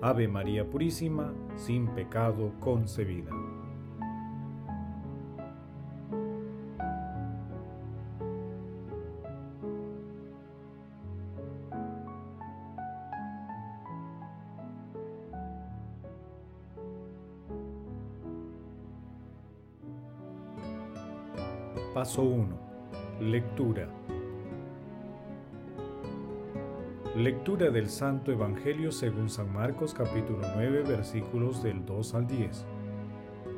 Ave María Purísima, sin pecado concebida. Paso 1. Lectura. Lectura del Santo Evangelio según San Marcos capítulo 9 versículos del 2 al 10.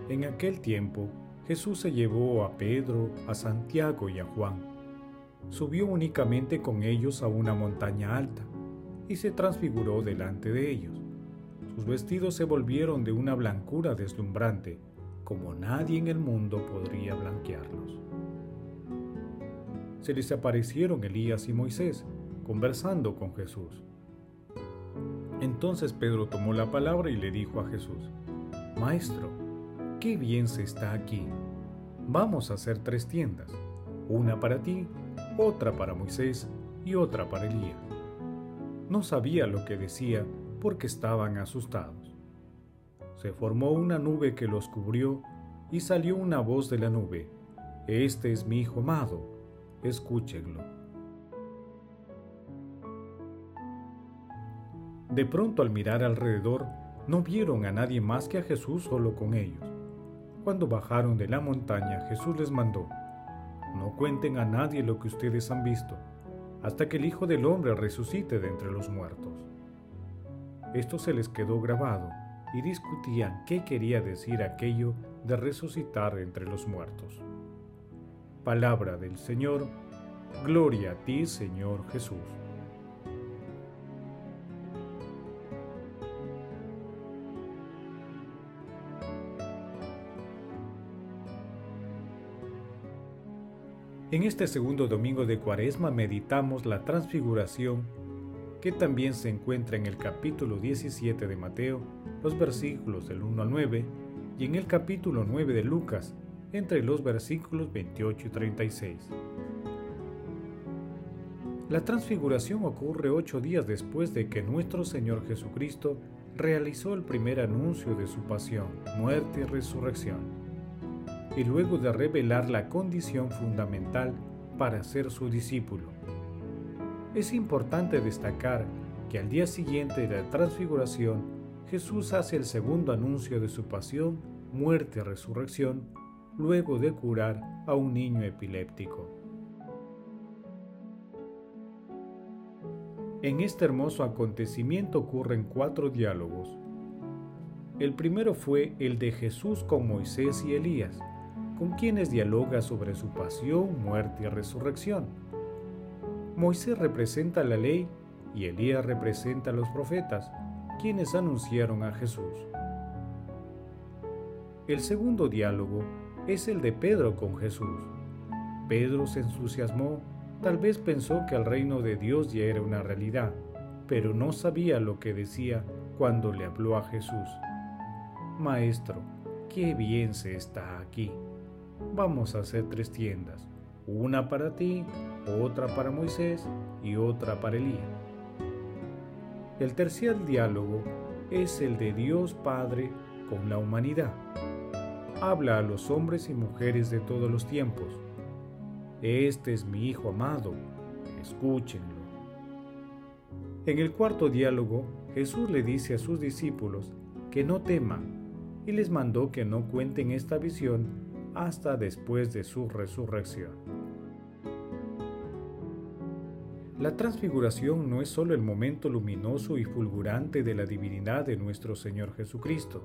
En aquel tiempo Jesús se llevó a Pedro, a Santiago y a Juan. Subió únicamente con ellos a una montaña alta y se transfiguró delante de ellos. Sus vestidos se volvieron de una blancura deslumbrante, como nadie en el mundo podría blanquearlos. Se les aparecieron Elías y Moisés, conversando con Jesús. Entonces Pedro tomó la palabra y le dijo a Jesús, Maestro, qué bien se está aquí. Vamos a hacer tres tiendas, una para ti, otra para Moisés y otra para Elías. No sabía lo que decía porque estaban asustados. Se formó una nube que los cubrió y salió una voz de la nube. Este es mi Hijo amado, escúchenlo. De pronto al mirar alrededor, no vieron a nadie más que a Jesús solo con ellos. Cuando bajaron de la montaña, Jesús les mandó, no cuenten a nadie lo que ustedes han visto, hasta que el Hijo del Hombre resucite de entre los muertos. Esto se les quedó grabado y discutían qué quería decir aquello de resucitar entre los muertos. Palabra del Señor, gloria a ti Señor Jesús. En este segundo domingo de Cuaresma meditamos la transfiguración que también se encuentra en el capítulo 17 de Mateo, los versículos del 1 al 9, y en el capítulo 9 de Lucas, entre los versículos 28 y 36. La transfiguración ocurre ocho días después de que nuestro Señor Jesucristo realizó el primer anuncio de su pasión, muerte y resurrección y luego de revelar la condición fundamental para ser su discípulo. Es importante destacar que al día siguiente de la transfiguración, Jesús hace el segundo anuncio de su pasión, muerte y resurrección, luego de curar a un niño epiléptico. En este hermoso acontecimiento ocurren cuatro diálogos. El primero fue el de Jesús con Moisés y Elías, con quienes dialoga sobre su pasión, muerte y resurrección. Moisés representa la ley y Elías representa a los profetas, quienes anunciaron a Jesús. El segundo diálogo es el de Pedro con Jesús. Pedro se entusiasmó, tal vez pensó que el reino de Dios ya era una realidad, pero no sabía lo que decía cuando le habló a Jesús. Maestro, qué bien se está aquí vamos a hacer tres tiendas, una para ti, otra para Moisés y otra para Elías. El tercer diálogo es el de Dios Padre con la humanidad. Habla a los hombres y mujeres de todos los tiempos. Este es mi Hijo amado, escúchenlo. En el cuarto diálogo, Jesús le dice a sus discípulos que no teman y les mandó que no cuenten esta visión hasta después de su resurrección. La transfiguración no es solo el momento luminoso y fulgurante de la divinidad de nuestro Señor Jesucristo,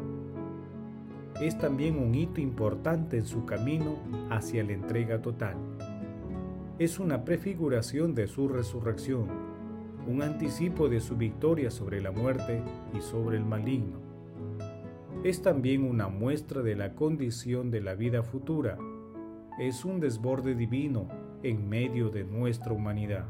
es también un hito importante en su camino hacia la entrega total. Es una prefiguración de su resurrección, un anticipo de su victoria sobre la muerte y sobre el maligno es también una muestra de la condición de la vida futura. Es un desborde divino en medio de nuestra humanidad.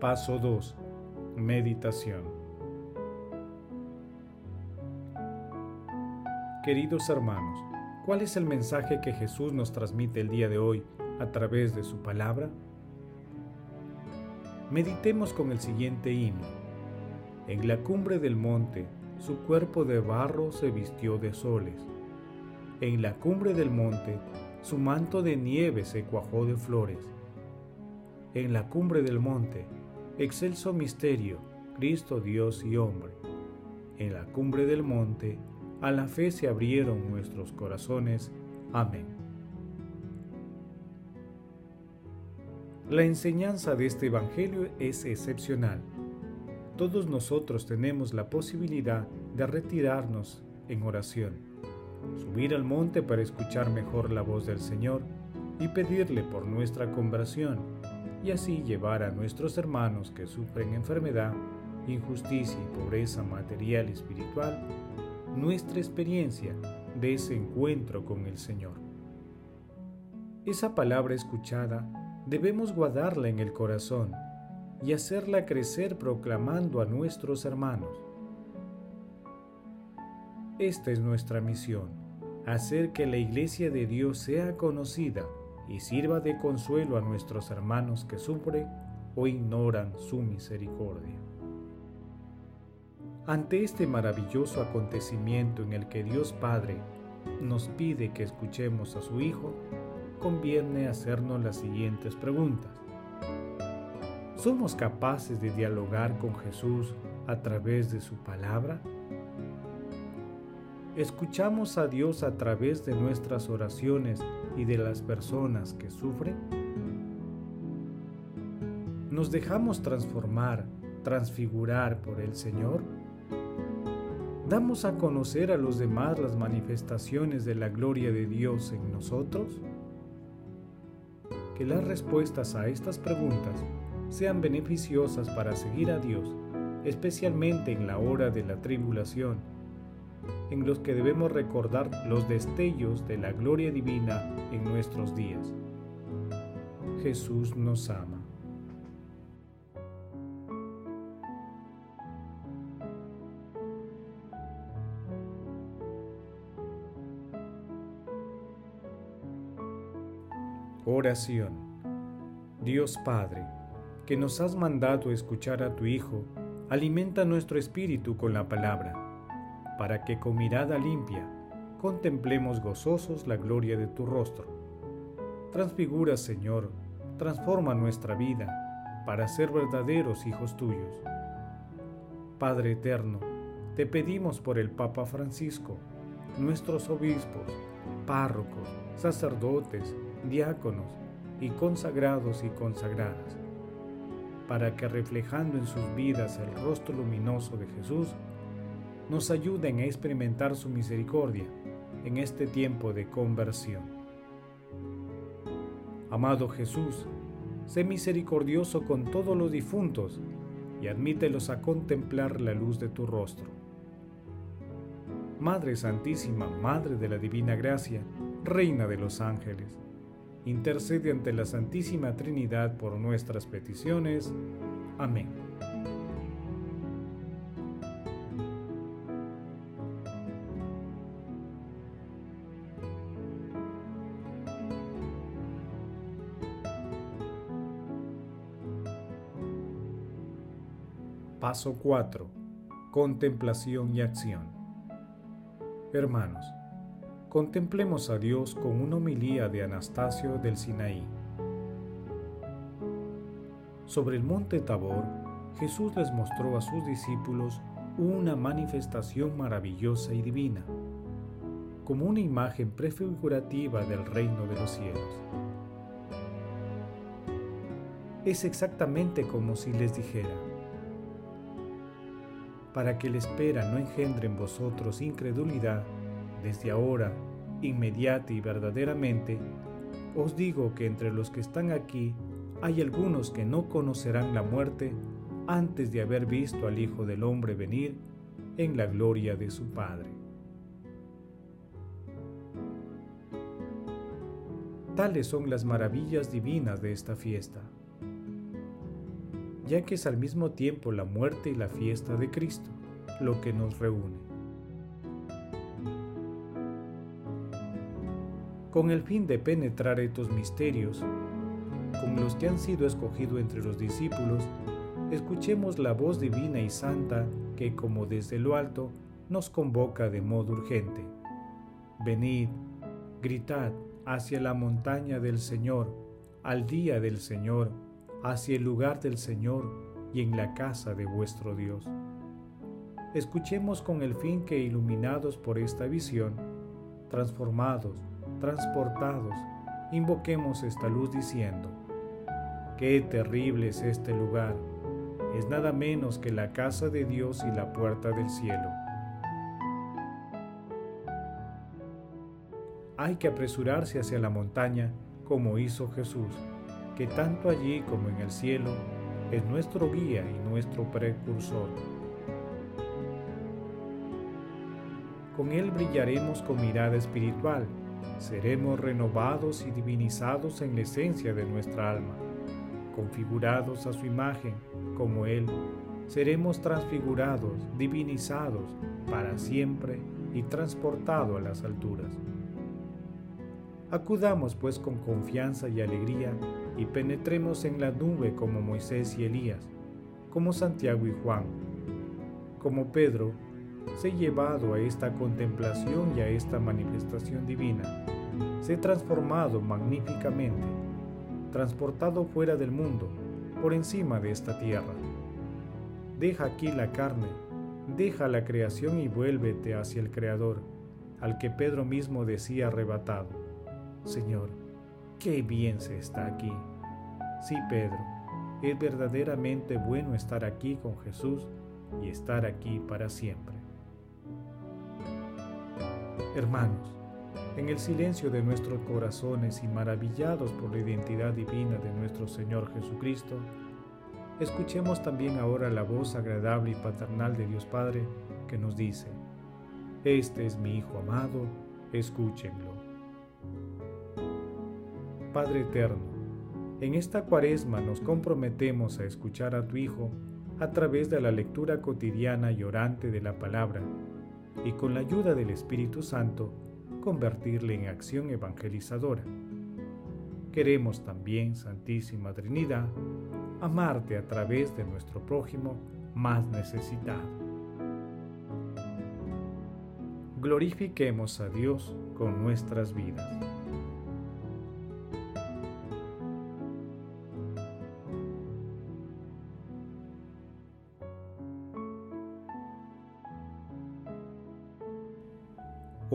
Paso 2. Meditación. Queridos hermanos, ¿cuál es el mensaje que Jesús nos transmite el día de hoy a través de su palabra? Meditemos con el siguiente himno. En la cumbre del monte, su cuerpo de barro se vistió de soles. En la cumbre del monte, su manto de nieve se cuajó de flores. En la cumbre del monte, excelso misterio, Cristo Dios y hombre. En la cumbre del monte, a la fe se abrieron nuestros corazones. Amén. La enseñanza de este Evangelio es excepcional. Todos nosotros tenemos la posibilidad de retirarnos en oración, subir al monte para escuchar mejor la voz del Señor y pedirle por nuestra conversión y así llevar a nuestros hermanos que sufren enfermedad, injusticia y pobreza material y espiritual nuestra experiencia de ese encuentro con el Señor. Esa palabra escuchada debemos guardarla en el corazón y hacerla crecer proclamando a nuestros hermanos. Esta es nuestra misión, hacer que la iglesia de Dios sea conocida y sirva de consuelo a nuestros hermanos que sufren o ignoran su misericordia. Ante este maravilloso acontecimiento en el que Dios Padre nos pide que escuchemos a su Hijo, conviene hacernos las siguientes preguntas. ¿Somos capaces de dialogar con Jesús a través de su palabra? ¿Escuchamos a Dios a través de nuestras oraciones y de las personas que sufren? ¿Nos dejamos transformar, transfigurar por el Señor? ¿Damos a conocer a los demás las manifestaciones de la gloria de Dios en nosotros? Que las respuestas a estas preguntas sean beneficiosas para seguir a Dios, especialmente en la hora de la tribulación, en los que debemos recordar los destellos de la gloria divina en nuestros días. Jesús nos ama. Dios Padre, que nos has mandado escuchar a tu Hijo, alimenta nuestro espíritu con la palabra, para que con mirada limpia contemplemos gozosos la gloria de tu rostro. Transfigura, Señor, transforma nuestra vida para ser verdaderos hijos tuyos. Padre eterno, te pedimos por el Papa Francisco, nuestros obispos, párrocos, sacerdotes, diáconos y consagrados y consagradas, para que reflejando en sus vidas el rostro luminoso de Jesús, nos ayuden a experimentar su misericordia en este tiempo de conversión. Amado Jesús, sé misericordioso con todos los difuntos y admítelos a contemplar la luz de tu rostro. Madre Santísima, Madre de la Divina Gracia, Reina de los Ángeles, intercede ante la Santísima Trinidad por nuestras peticiones. Amén. Paso 4. Contemplación y acción. Hermanos, contemplemos a Dios con una homilía de Anastasio del Sinaí. Sobre el monte Tabor, Jesús les mostró a sus discípulos una manifestación maravillosa y divina, como una imagen prefigurativa del reino de los cielos. Es exactamente como si les dijera, para que la espera no engendre en vosotros incredulidad, desde ahora, inmediata y verdaderamente, os digo que entre los que están aquí hay algunos que no conocerán la muerte antes de haber visto al Hijo del Hombre venir en la gloria de su Padre. Tales son las maravillas divinas de esta fiesta, ya que es al mismo tiempo la muerte y la fiesta de Cristo lo que nos reúne. Con el fin de penetrar estos misterios, con los que han sido escogidos entre los discípulos, escuchemos la voz divina y santa que como desde lo alto nos convoca de modo urgente. Venid, gritad hacia la montaña del Señor, al día del Señor, hacia el lugar del Señor y en la casa de vuestro Dios. Escuchemos con el fin que iluminados por esta visión, transformados, transportados, invoquemos esta luz diciendo, Qué terrible es este lugar, es nada menos que la casa de Dios y la puerta del cielo. Hay que apresurarse hacia la montaña como hizo Jesús, que tanto allí como en el cielo es nuestro guía y nuestro precursor. Con Él brillaremos con mirada espiritual, seremos renovados y divinizados en la esencia de nuestra alma configurados a su imagen como Él, seremos transfigurados, divinizados para siempre y transportados a las alturas. Acudamos pues con confianza y alegría y penetremos en la nube como Moisés y Elías, como Santiago y Juan. Como Pedro, sé llevado a esta contemplación y a esta manifestación divina, sé transformado magníficamente transportado fuera del mundo, por encima de esta tierra. Deja aquí la carne, deja la creación y vuélvete hacia el Creador, al que Pedro mismo decía arrebatado, Señor, qué bien se está aquí. Sí, Pedro, es verdaderamente bueno estar aquí con Jesús y estar aquí para siempre. Hermanos, en el silencio de nuestros corazones y maravillados por la identidad divina de nuestro Señor Jesucristo, escuchemos también ahora la voz agradable y paternal de Dios Padre que nos dice, Este es mi Hijo amado, escúchenlo. Padre Eterno, en esta cuaresma nos comprometemos a escuchar a tu Hijo a través de la lectura cotidiana y orante de la palabra, y con la ayuda del Espíritu Santo, convertirle en acción evangelizadora. Queremos también, Santísima Trinidad, amarte a través de nuestro prójimo más necesitado. Glorifiquemos a Dios con nuestras vidas.